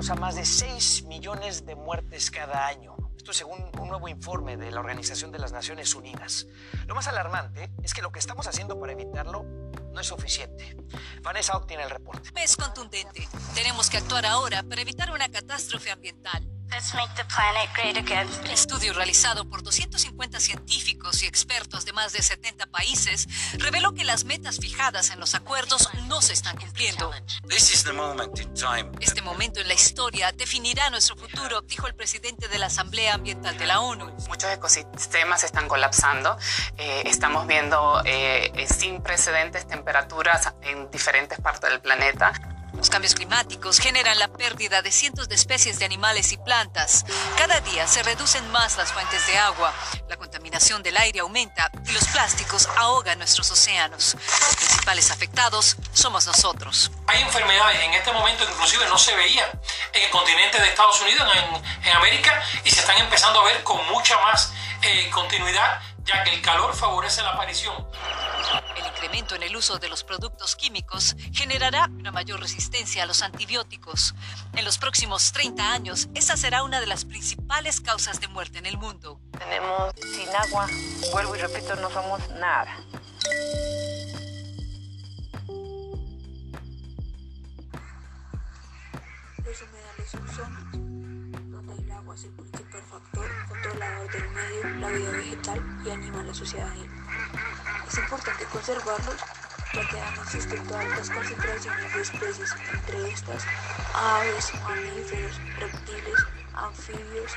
causa más de 6 millones de muertes cada año. Esto según un nuevo informe de la Organización de las Naciones Unidas. Lo más alarmante es que lo que estamos haciendo para evitarlo no es suficiente. Vanessa obtiene el reporte. Es contundente. Tenemos que actuar ahora para evitar una catástrofe ambiental. El estudio realizado por 250 científicos y expertos de más de 70 países reveló que las metas fijadas en los acuerdos no se están cumpliendo. Este momento en la historia definirá nuestro futuro, dijo el presidente de la Asamblea Ambiental de la ONU. Muchos ecosistemas están colapsando. Eh, estamos viendo eh, sin precedentes temperaturas en diferentes partes del planeta. Los cambios climáticos generan la pérdida de cientos de especies de animales y plantas. Cada día se reducen más las fuentes de agua, la contaminación del aire aumenta y los plásticos ahogan nuestros océanos. Los principales afectados somos nosotros. Hay enfermedades en este momento inclusive no se veían en el continente de Estados Unidos, en, América, y se están empezando a ver con mucha más eh, continuidad ya que el calor favorece la aparición. Incremento en el uso de los productos químicos generará una mayor resistencia a los antibióticos. En los próximos 30 años, esa será una de las principales causas de muerte en el mundo. Tenemos sin agua, vuelvo y repito, no somos nada. Los humedales son es factor controlador del medio, la vida vegetal y animal Es importante conservarlos ya que han existido altas concentraciones de especies, entre estas aves, mamíferos, reptiles, anfibios,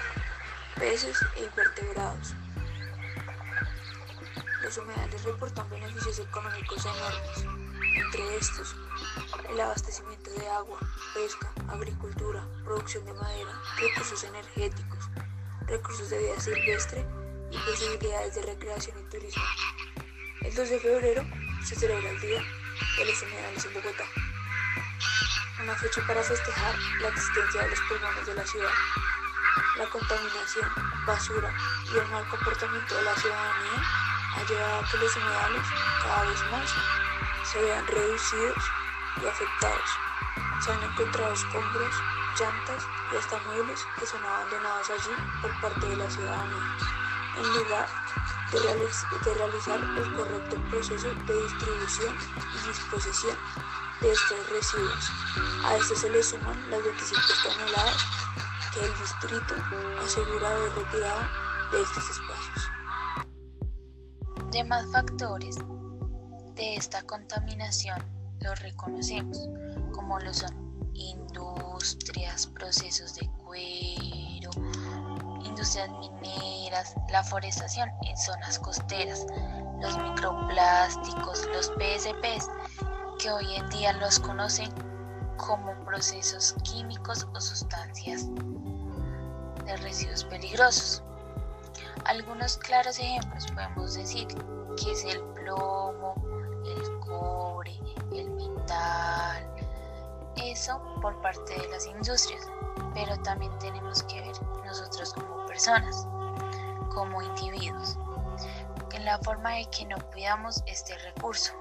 peces e invertebrados. Los humedales reportan beneficios económicos enormes, entre estos el abastecimiento de agua, pesca, agricultura, producción de madera, recursos energéticos, recursos de vida silvestre y posibilidades de recreación y turismo. El 2 de febrero se celebra el Día de los Humedales en Bogotá, una fecha para festejar la existencia de los pulmones de la ciudad. La contaminación, basura y el mal comportamiento de la ciudadanía ha llevado a que los humedales cada vez más se vean reducidos y afectados. Se han encontrado escombros, llantas y hasta muebles que son abandonados allí por parte de la ciudadanía, en lugar de, realizar el correcto proceso de distribución y disposición de estos residuos. A esto se le suman las 25 toneladas que el distrito asegura haber retirado de estos espacios. Demás factores de esta contaminación los reconocemos, como lo son industrias, procesos de cuero, industrias mineras, la forestación en zonas costeras, los microplásticos, los PSPs, que hoy en día los conocen como procesos químicos o sustancias de residuos peligrosos. Algunos claros ejemplos podemos decir que es el plomo, cobre, el metal, eso por parte de las industrias, pero también tenemos que ver nosotros como personas, como individuos, en la forma de que no cuidamos este recurso.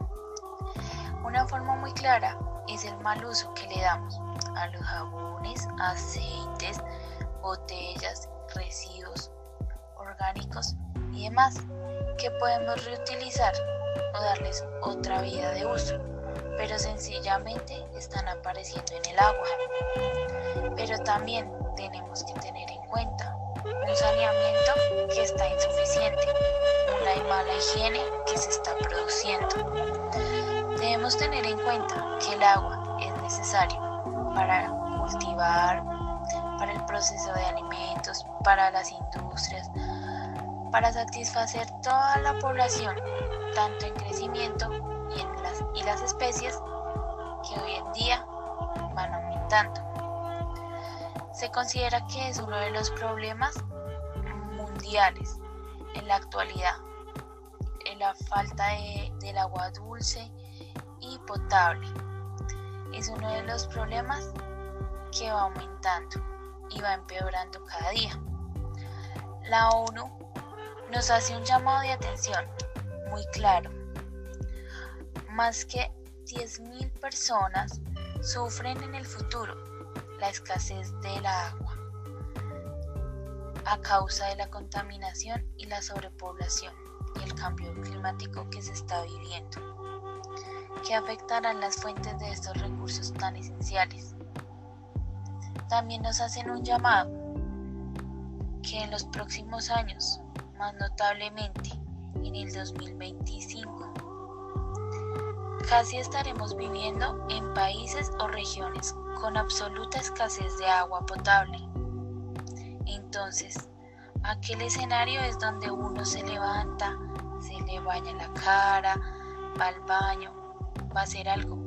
Una forma muy clara es el mal uso que le damos a los jabones, aceites, botellas, residuos orgánicos y demás que podemos reutilizar o darles otra vida de uso, pero sencillamente están apareciendo en el agua. Pero también tenemos que tener en cuenta un saneamiento que está insuficiente, una mala higiene que se está produciendo. Debemos tener en cuenta que el agua es necesario para cultivar, para el proceso de alimentos, para las industrias, para satisfacer toda la población, tanto en crecimiento y, en las, especies que hoy en día van aumentando. Se considera que es uno de los problemas mundiales en la actualidad, la falta de, del agua dulce y potable. Es uno de los problemas que va aumentando y va empeorando cada día. La ONU nos hace un llamado de atención muy claro. Más que 10.000 personas sufren en el futuro la escasez del agua a causa de la contaminación y la sobrepoblación y el cambio climático que se está viviendo, que afectarán las fuentes de estos recursos tan esenciales. También nos hacen un llamado que en los próximos años, más notablemente en el 2025, casi estaremos viviendo en países o regiones con absoluta escasez de agua potable. Entonces, aquel escenario es donde uno se levanta, se le baña la cara, va al baño, va a hacer algo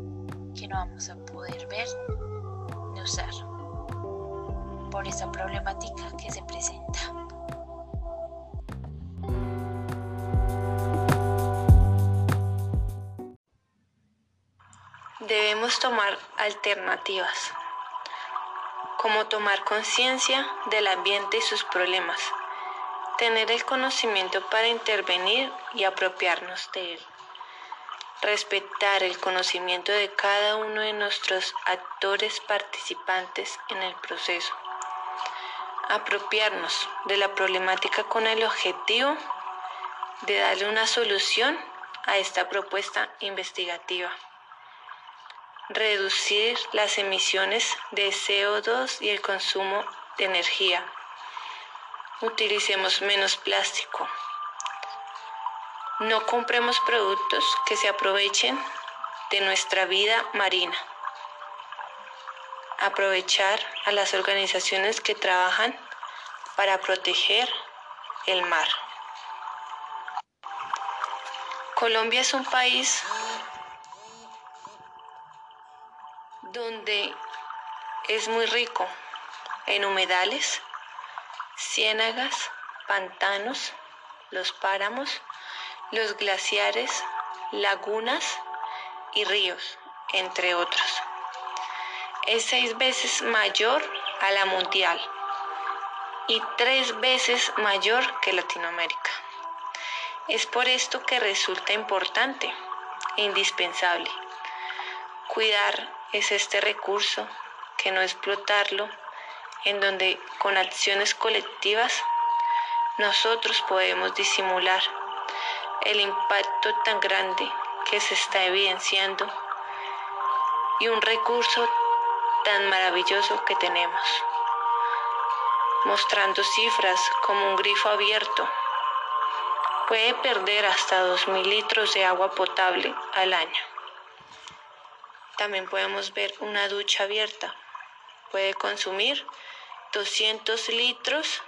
que no vamos a poder ver ni usar por esa problemática que se presenta. Debemos tomar alternativas, como tomar conciencia del ambiente y sus problemas, tener el conocimiento para intervenir y apropiarnos de él, respetar el conocimiento de cada uno de nuestros actores participantes en el proceso, apropiarnos de la problemática con el objetivo de darle una solución a esta propuesta investigativa reducir las emisiones de CO2 y el consumo de energía. Utilicemos menos plástico. No compremos productos que se aprovechen de nuestra vida marina. Aprovechar a las organizaciones que trabajan para proteger el mar. Colombia es un país donde es muy rico en humedales, ciénagas, pantanos, los páramos, los glaciares, lagunas y ríos, entre otros. Es seis veces mayor a la mundial y tres veces mayor que Latinoamérica. Es por esto que resulta importante e indispensable cuidar es este recurso, que no explotarlo, en donde con acciones colectivas nosotros podemos disimular el impacto tan grande que se está evidenciando y un recurso tan maravilloso que tenemos, mostrando cifras como un grifo abierto. Puede perder hasta 2.000 litros de agua potable al año. También podemos ver una ducha abierta. Puede consumir 200 litros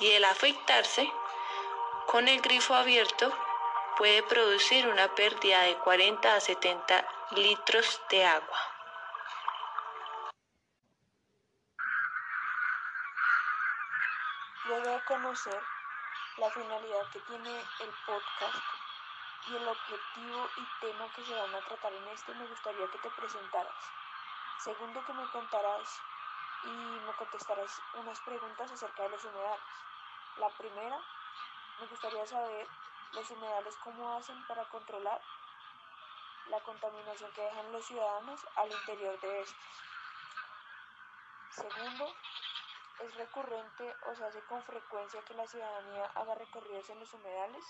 y el afeitarse con el grifo abierto puede producir una pérdida de 40 a 70 litros de agua. Luego de conocer la finalidad que tiene el podcast y el objetivo y tema que se van a tratar en este me gustaría que te presentaras. Segundo, que me contarás y me contestarás unas preguntas acerca de los humedales. La primera, me gustaría saber los humedales cómo hacen para controlar la contaminación que dejan los ciudadanos al interior de estos. Segundo, es recurrente o se hace con frecuencia que la ciudadanía haga recorridos en los humedales.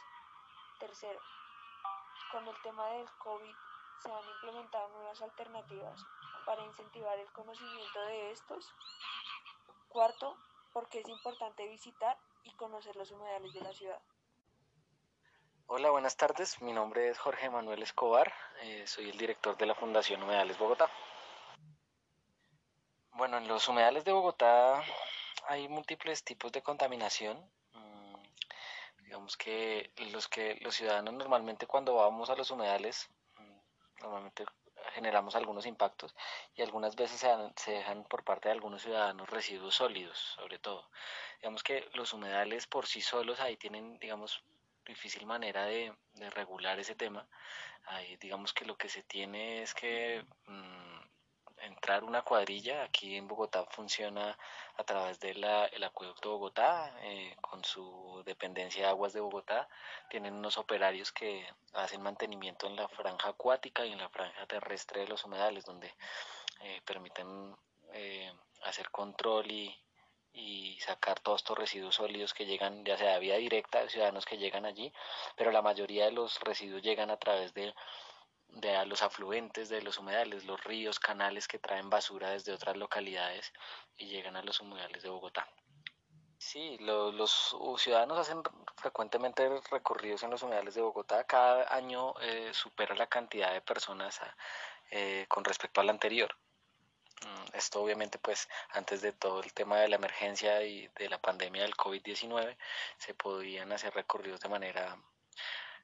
Tercero, con el tema del COVID se han implementado nuevas alternativas para incentivar el conocimiento de estos. Cuarto, porque es importante visitar y conocer los humedales de la ciudad. Hola, buenas tardes. Mi nombre es Jorge Manuel Escobar. Eh, soy el director de la Fundación Humedales Bogotá. Bueno, en los humedales de Bogotá hay múltiples tipos de contaminación Digamos que los que los ciudadanos normalmente cuando vamos a los humedales, mm, normalmente generamos algunos impactos y algunas veces se, dejan por parte de algunos ciudadanos residuos sólidos, sobre todo. Digamos que los humedales por sí solos ahí tienen, digamos, difícil manera de, regular ese tema. Ahí digamos que lo que se tiene es que mm, entrar una cuadrilla. Aquí en Bogotá funciona a través del acueducto Bogotá, eh, con su dependencia de aguas de Bogotá. Tienen unos operarios que hacen mantenimiento en la franja acuática y en la franja terrestre de los humedales, donde eh, permiten eh, hacer control y, y sacar todos estos residuos sólidos que llegan ya sea de vía directa de ciudadanos que llegan allí, pero la mayoría de los residuos llegan a través de, de los afluentes de los humedales, los ríos, canales que traen basura desde otras localidades y llegan a los humedales de Bogotá. Sí, los ciudadanos hacen frecuentemente recorridos en los humedales de Bogotá. Cada año eh, supera la cantidad de personas eh, con respecto al anterior. Mm, esto obviamente pues antes de todo el tema de la emergencia y de la pandemia del COVID-19 se podían hacer recorridos de manera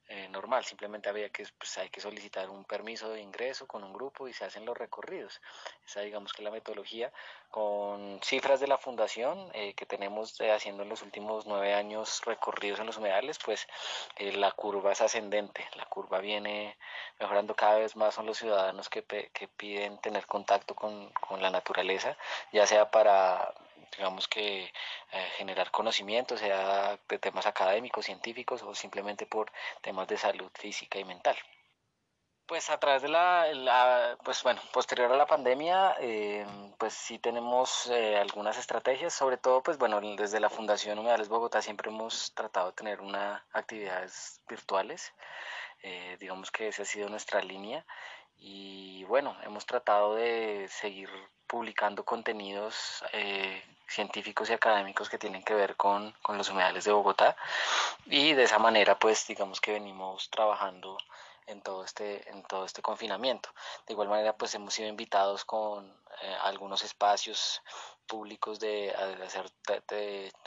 eh, normal, simplemente había que, pues, hay que solicitar un permiso de ingreso con un grupo y se hacen los recorridos. Esa digamos que la metodología con cifras de la fundación eh, que tenemos haciendo en los últimos nueve años recorridos en los humedales, pues eh, la curva es ascendente, la curva viene mejorando cada vez más, son los ciudadanos que, que piden tener contacto con, con la naturaleza, ya sea para digamos que eh, generar conocimiento, sea de temas académicos, científicos o simplemente por temas de salud física y mental. Pues a través de la, pues bueno, posterior a la pandemia, eh, pues sí tenemos eh, algunas estrategias, sobre todo, pues bueno, desde la Fundación Humedales Bogotá siempre hemos tratado de tener una actividades virtuales, digamos que esa ha sido nuestra línea y bueno, hemos tratado de seguir publicando contenidos eh, científicos y académicos que tienen que ver con, con, los humedales de Bogotá. Y de esa manera pues digamos que venimos trabajando en todo este en todo este confinamiento. De igual manera pues hemos sido invitados con eh, algunos espacios públicos de, hacer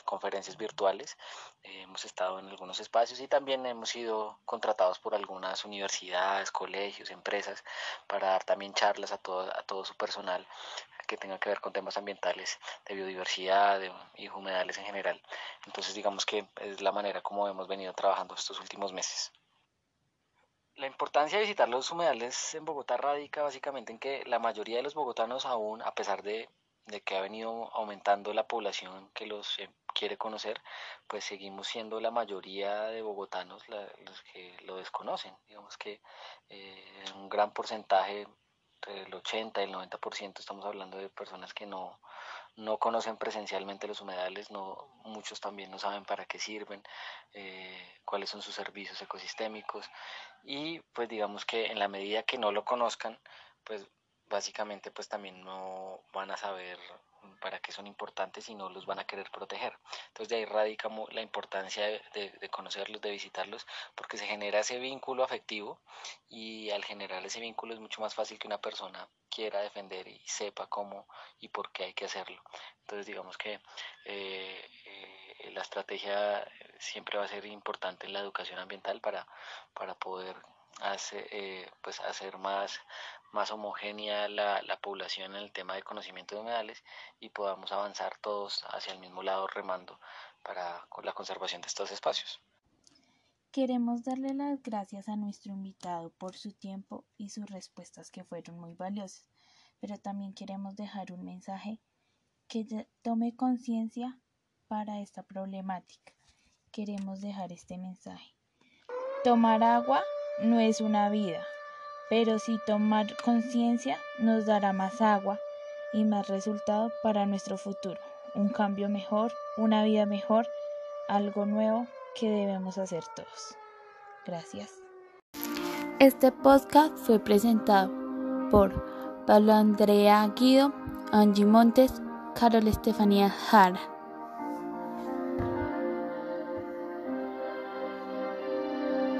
conferencias virtuales eh, hemos estado en algunos espacios y también hemos sido contratados por algunas universidades colegios empresas para dar también charlas a todo a todo su personal que tenga que ver con temas ambientales, de biodiversidad y humedales en general. Entonces digamos que es la manera como hemos venido trabajando estos últimos meses. La importancia de visitar los humedales en Bogotá radica básicamente en que la mayoría de los bogotanos aún, a pesar de, que ha venido aumentando la población que los eh, quiere conocer, pues seguimos siendo la mayoría de bogotanos los que lo desconocen. Digamos que eh, un gran porcentaje entre el 80 y el 90% estamos hablando de personas que no, no conocen presencialmente los humedales, no, muchos también no saben para qué sirven, eh, cuáles son sus servicios ecosistémicos y pues digamos que en la medida que no lo conozcan, pues básicamente pues también no van a saber para qué son importantes y no los van a querer proteger. Entonces de ahí radica la importancia de, conocerlos, de visitarlos, porque se genera ese vínculo afectivo y al generar ese vínculo es mucho más fácil que una persona quiera defender y sepa cómo y por qué hay que hacerlo. Entonces digamos que eh, eh, la estrategia siempre va a ser importante en la educación ambiental para, para poder eh, pues hacer más, más homogénea la, la, población en el tema de conocimiento de humedales y podamos avanzar todos hacia el mismo lado remando para la conservación de estos espacios. Queremos darle las gracias a nuestro invitado por su tiempo y sus respuestas que fueron muy valiosas, pero también queremos dejar un mensaje que tome conciencia para esta problemática. Queremos dejar este mensaje. Tomar agua no es una vida, pero si tomar conciencia nos dará más agua y más resultado para nuestro futuro. Un cambio mejor, una vida mejor, algo nuevo que debemos hacer todos. Gracias. Este podcast fue presentado por Pablo Andrea Guido, Angie Montes, Carol Estefanía Jara.